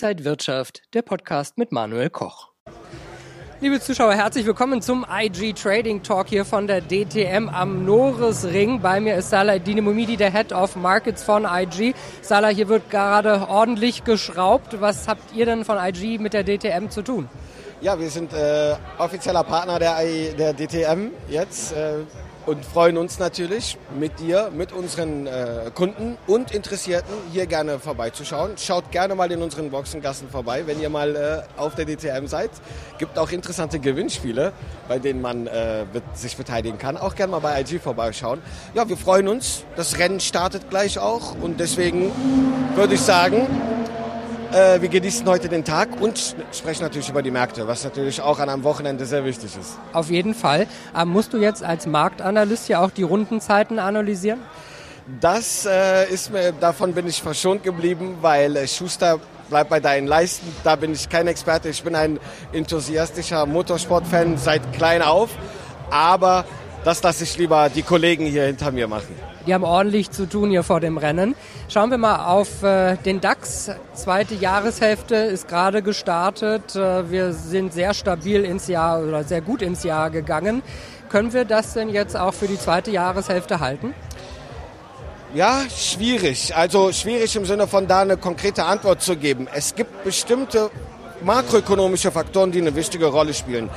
Inside Wirtschaft, der Podcast mit Manuel Koch. Liebe Zuschauer, herzlich willkommen zum IG Trading Talk hier von der DTM am Norisring. Bei mir ist Salah Dinamomidi, der Head of Markets von IG. Salah, hier wird gerade ordentlich geschraubt. Was habt ihr denn von IG mit der DTM zu tun? Ja, wir sind äh, offizieller Partner der, der DTM jetzt. Äh, und freuen uns natürlich mit dir, mit unseren äh, Kunden und Interessierten hier gerne vorbeizuschauen. Schaut gerne mal in unseren Boxengassen vorbei, wenn ihr mal äh, auf der DTM seid. Gibt auch interessante Gewinnspiele, bei denen man äh, sich beteiligen kann. Auch gerne mal bei IG vorbeischauen. Ja, wir freuen uns. Das Rennen startet gleich auch und deswegen würde ich sagen, äh, wir genießen heute den Tag und sprechen natürlich über die Märkte, was natürlich auch an einem Wochenende sehr wichtig ist. Auf jeden Fall. Ähm, musst du jetzt als Marktanalyst ja auch die Rundenzeiten analysieren? Das äh, ist mir, davon bin ich verschont geblieben, weil äh, Schuster bleibt bei deinen Leisten. Da bin ich kein Experte. Ich bin ein enthusiastischer Motorsportfan seit klein auf. Aber das lasse ich lieber die Kollegen hier hinter mir machen. Die haben ordentlich zu tun hier vor dem Rennen. Schauen wir mal auf äh, den DAX. Zweite Jahreshälfte ist gerade gestartet. Äh, wir sind sehr stabil ins Jahr oder sehr gut ins Jahr gegangen. Können wir das denn jetzt auch für die zweite Jahreshälfte halten? Ja, schwierig. Also schwierig im Sinne von da eine konkrete Antwort zu geben. Es gibt bestimmte makroökonomische Faktoren, die eine wichtige Rolle spielen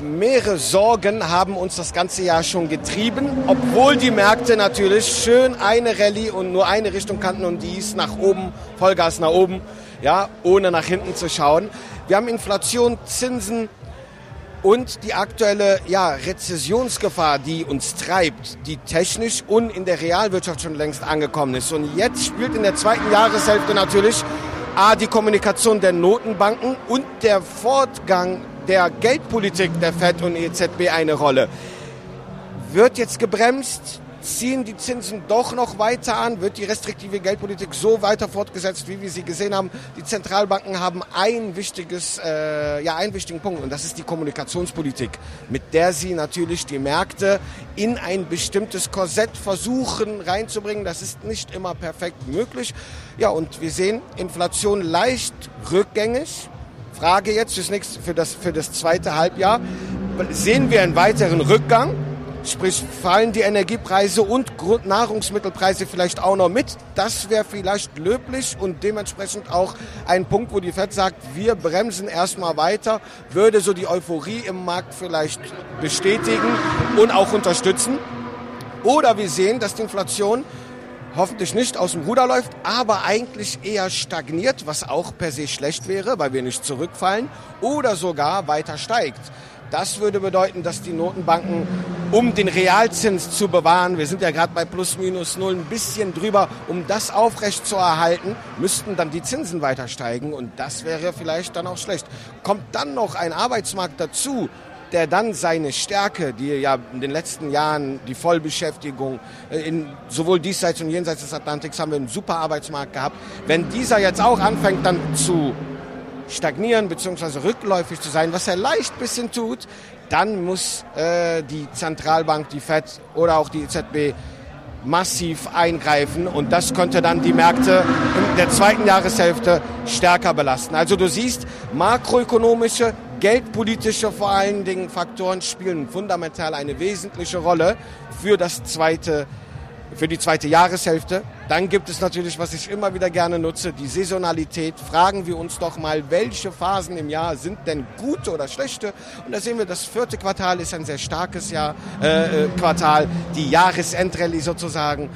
mehrere Sorgen haben uns das ganze Jahr schon getrieben, obwohl die Märkte natürlich schön eine Rallye und nur eine Richtung kannten und die ist nach oben, Vollgas nach oben, ja, ohne nach hinten zu schauen. Wir haben Inflation, Zinsen und die aktuelle ja, Rezessionsgefahr, die uns treibt, die technisch und in der Realwirtschaft schon längst angekommen ist. Und jetzt spielt in der zweiten Jahreshälfte natürlich A, die Kommunikation der Notenbanken und der Fortgang der Geldpolitik der FED und EZB eine Rolle. Wird jetzt gebremst? Ziehen die Zinsen doch noch weiter an? Wird die restriktive Geldpolitik so weiter fortgesetzt, wie wir sie gesehen haben? Die Zentralbanken haben ein wichtiges, äh, ja, einen wichtigen Punkt und das ist die Kommunikationspolitik, mit der sie natürlich die Märkte in ein bestimmtes Korsett versuchen reinzubringen. Das ist nicht immer perfekt möglich. Ja, und wir sehen Inflation leicht rückgängig. Frage jetzt fürs nächste, für das, für das zweite Halbjahr. Sehen wir einen weiteren Rückgang? Sprich, fallen die Energiepreise und Nahrungsmittelpreise vielleicht auch noch mit? Das wäre vielleicht löblich und dementsprechend auch ein Punkt, wo die FED sagt, wir bremsen erstmal weiter, würde so die Euphorie im Markt vielleicht bestätigen und auch unterstützen. Oder wir sehen, dass die Inflation hoffentlich nicht aus dem Ruder läuft, aber eigentlich eher stagniert, was auch per se schlecht wäre, weil wir nicht zurückfallen oder sogar weiter steigt. Das würde bedeuten, dass die Notenbanken, um den Realzins zu bewahren, wir sind ja gerade bei plus minus null ein bisschen drüber, um das aufrecht zu erhalten, müssten dann die Zinsen weiter steigen und das wäre vielleicht dann auch schlecht. Kommt dann noch ein Arbeitsmarkt dazu, der dann seine Stärke, die ja in den letzten Jahren die Vollbeschäftigung, äh, in, sowohl diesseits und jenseits des Atlantiks haben wir einen super Arbeitsmarkt gehabt. Wenn dieser jetzt auch anfängt dann zu stagnieren bzw. rückläufig zu sein, was er leicht bisschen tut, dann muss äh, die Zentralbank, die Fed oder auch die EZB massiv eingreifen und das könnte dann die Märkte in der zweiten Jahreshälfte stärker belasten. Also du siehst, makroökonomische, geldpolitische vor allen Dingen Faktoren spielen fundamental eine wesentliche Rolle für das zweite für die zweite Jahreshälfte. Dann gibt es natürlich, was ich immer wieder gerne nutze, die Saisonalität. Fragen wir uns doch mal, welche Phasen im Jahr sind denn gute oder schlechte? Und da sehen wir, das vierte Quartal ist ein sehr starkes Jahr, äh, äh Quartal, die Jahresendrallye sozusagen,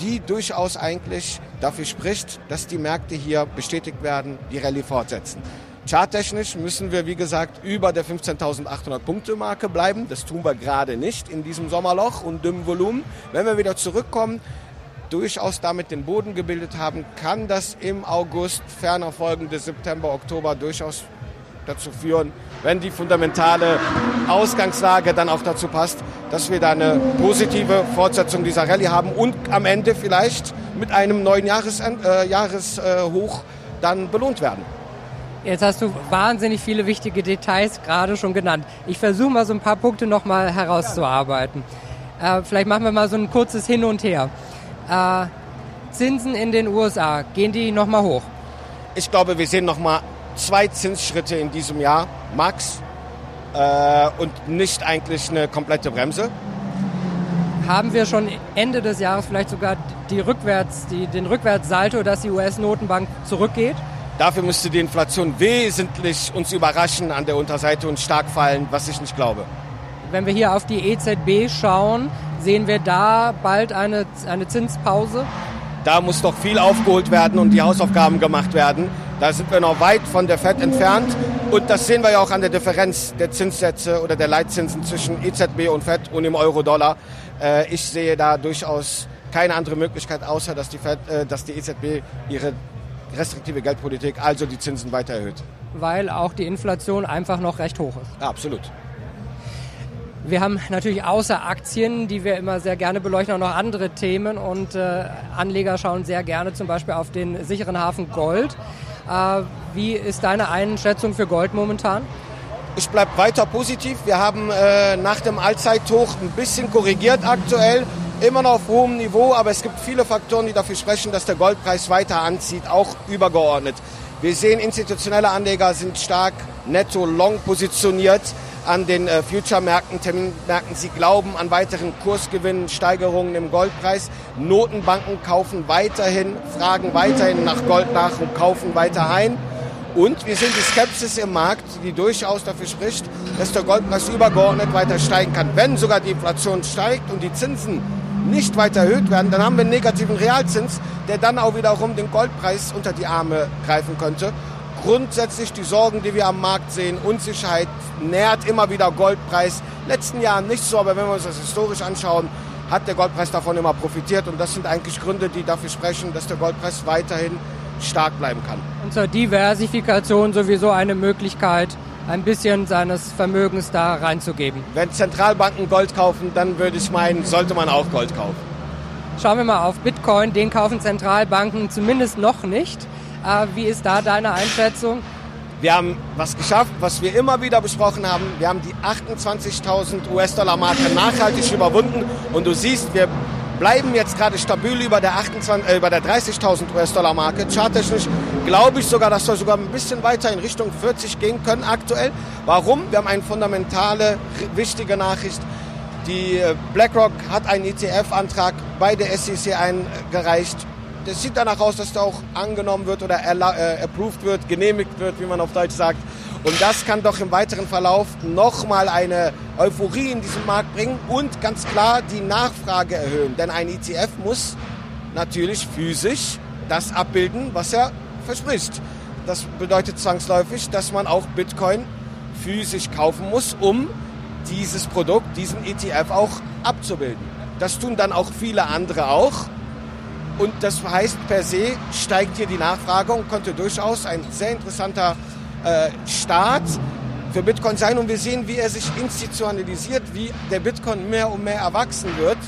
die durchaus eigentlich dafür spricht, dass die Märkte hier bestätigt werden, die Rallye fortsetzen. Charttechnisch müssen wir, wie gesagt, über der 15.800 Punkte Marke bleiben. Das tun wir gerade nicht in diesem Sommerloch und dünnem Volumen. Wenn wir wieder zurückkommen, durchaus damit den Boden gebildet haben, kann das im August, ferner folgende September, Oktober durchaus dazu führen, wenn die fundamentale Ausgangslage dann auch dazu passt, dass wir da eine positive Fortsetzung dieser Rallye haben und am Ende vielleicht mit einem neuen äh, Jahreshoch dann belohnt werden. Jetzt hast du wahnsinnig viele wichtige Details gerade schon genannt. Ich versuche mal so ein paar Punkte nochmal herauszuarbeiten. Äh, vielleicht machen wir mal so ein kurzes Hin und Her. Äh, Zinsen in den USA, gehen die nochmal hoch? Ich glaube, wir sehen noch mal zwei Zinsschritte in diesem Jahr, max, äh, und nicht eigentlich eine komplette Bremse. Haben wir schon Ende des Jahres vielleicht sogar die Rückwärts, die, den Rückwärtssalto, dass die US-Notenbank zurückgeht? Dafür müsste die Inflation wesentlich uns überraschen an der Unterseite und stark fallen, was ich nicht glaube. Wenn wir hier auf die EZB schauen, sehen wir da bald eine, eine Zinspause? Da muss doch viel aufgeholt werden und die Hausaufgaben gemacht werden. Da sind wir noch weit von der FED entfernt. Und das sehen wir ja auch an der Differenz der Zinssätze oder der Leitzinsen zwischen EZB und FED und dem Euro-Dollar. Äh, ich sehe da durchaus keine andere Möglichkeit, außer dass die, FED, äh, dass die EZB ihre restriktive Geldpolitik, also die Zinsen weiter erhöht. Weil auch die Inflation einfach noch recht hoch ist. Ja, absolut. Wir haben natürlich außer Aktien, die wir immer sehr gerne beleuchten, auch noch andere Themen und äh, Anleger schauen sehr gerne zum Beispiel auf den sicheren Hafen Gold. Äh, wie ist deine Einschätzung für Gold momentan? Ich bleibe weiter positiv. Wir haben äh, nach dem Allzeithoch ein bisschen korrigiert aktuell, immer noch auf hohem Niveau, aber es gibt viele Faktoren, die dafür sprechen, dass der Goldpreis weiter anzieht, auch übergeordnet. Wir sehen, institutionelle Anleger sind stark netto long positioniert an den äh, Future-Märkten, Terminmärkten. Sie glauben an weiteren Kursgewinnen, Steigerungen im Goldpreis. Notenbanken kaufen weiterhin, fragen weiterhin nach Gold nach und kaufen weiter ein. Und wir sehen die Skepsis im Markt, die durchaus dafür spricht, dass der Goldpreis übergeordnet weiter steigen kann. Wenn sogar die Inflation steigt und die Zinsen nicht weiter erhöht werden, dann haben wir einen negativen Realzins, der dann auch wiederum den Goldpreis unter die Arme greifen könnte grundsätzlich die Sorgen, die wir am Markt sehen, Unsicherheit nährt immer wieder Goldpreis. Letzten Jahren nicht so, aber wenn wir uns das historisch anschauen, hat der Goldpreis davon immer profitiert und das sind eigentlich Gründe, die dafür sprechen, dass der Goldpreis weiterhin stark bleiben kann. Und zur Diversifikation sowieso eine Möglichkeit, ein bisschen seines Vermögens da reinzugeben. Wenn Zentralbanken Gold kaufen, dann würde ich meinen, sollte man auch Gold kaufen. Schauen wir mal auf Bitcoin, den kaufen Zentralbanken zumindest noch nicht. Äh, wie ist da deine Einschätzung? Wir haben was geschafft, was wir immer wieder besprochen haben. Wir haben die 28.000 US-Dollar-Marke nachhaltig überwunden. Und du siehst, wir bleiben jetzt gerade stabil über der, äh, der 30.000 US-Dollar-Marke. Charttechnisch glaube ich sogar, dass wir sogar ein bisschen weiter in Richtung 40 gehen können aktuell. Warum? Wir haben eine fundamentale, wichtige Nachricht. Die äh, BlackRock hat einen ETF-Antrag bei der SEC eingereicht das sieht danach aus, dass der auch angenommen wird oder äh, approved wird, genehmigt wird, wie man auf Deutsch sagt. Und das kann doch im weiteren Verlauf nochmal eine Euphorie in diesen Markt bringen und ganz klar die Nachfrage erhöhen. Denn ein ETF muss natürlich physisch das abbilden, was er verspricht. Das bedeutet zwangsläufig, dass man auch Bitcoin physisch kaufen muss, um dieses Produkt, diesen ETF auch abzubilden. Das tun dann auch viele andere auch. Und das heißt, per se steigt hier die Nachfrage und könnte durchaus ein sehr interessanter äh, Start für Bitcoin sein. Und wir sehen, wie er sich institutionalisiert, wie der Bitcoin mehr und mehr erwachsen wird.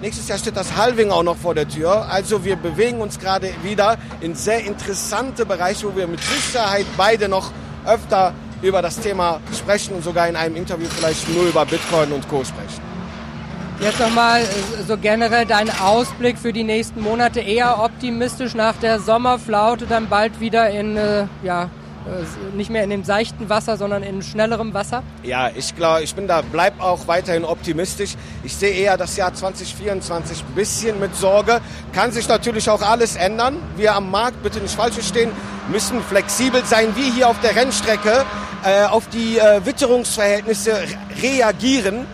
Nächstes Jahr steht das Halving auch noch vor der Tür. Also wir bewegen uns gerade wieder in sehr interessante Bereiche, wo wir mit Sicherheit beide noch öfter über das Thema sprechen und sogar in einem Interview vielleicht nur über Bitcoin und Co. sprechen. Jetzt nochmal so generell dein Ausblick für die nächsten Monate. Eher optimistisch nach der Sommerflaute, dann bald wieder in, äh, ja, äh, nicht mehr in dem seichten Wasser, sondern in schnellerem Wasser? Ja, ich glaube, ich bin da, bleib auch weiterhin optimistisch. Ich sehe eher das Jahr 2024 ein bisschen mit Sorge. Kann sich natürlich auch alles ändern. Wir am Markt, bitte nicht falsch verstehen, müssen flexibel sein, wie hier auf der Rennstrecke, äh, auf die äh, Witterungsverhältnisse reagieren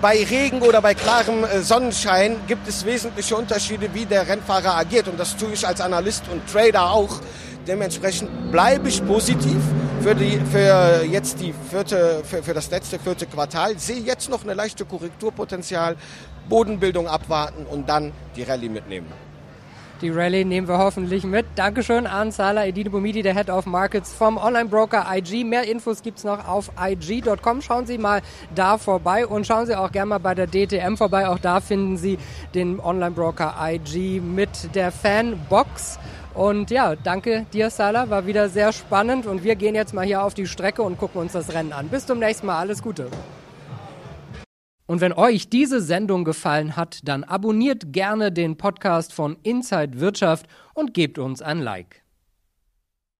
bei Regen oder bei klarem äh, Sonnenschein gibt es wesentliche Unterschiede, wie der Rennfahrer agiert. Und das tue ich als Analyst und Trader auch. Dementsprechend bleibe ich positiv für, die, für jetzt die vierte, für, für das letzte vierte Quartal. Sehe jetzt noch eine leichte Korrekturpotenzial, Bodenbildung abwarten und dann die Rallye mitnehmen. Die Rallye nehmen wir hoffentlich mit. Dankeschön an Salah Edine Bumidi, der Head of Markets vom Online-Broker IG. Mehr Infos gibt's noch auf IG.com. Schauen Sie mal da vorbei und schauen Sie auch gerne mal bei der DTM vorbei. Auch da finden Sie den Online-Broker IG mit der Fanbox. Und ja, danke dir, Salah. War wieder sehr spannend. Und wir gehen jetzt mal hier auf die Strecke und gucken uns das Rennen an. Bis zum nächsten Mal. Alles Gute. Und wenn euch diese Sendung gefallen hat, dann abonniert gerne den Podcast von Inside Wirtschaft und gebt uns ein Like.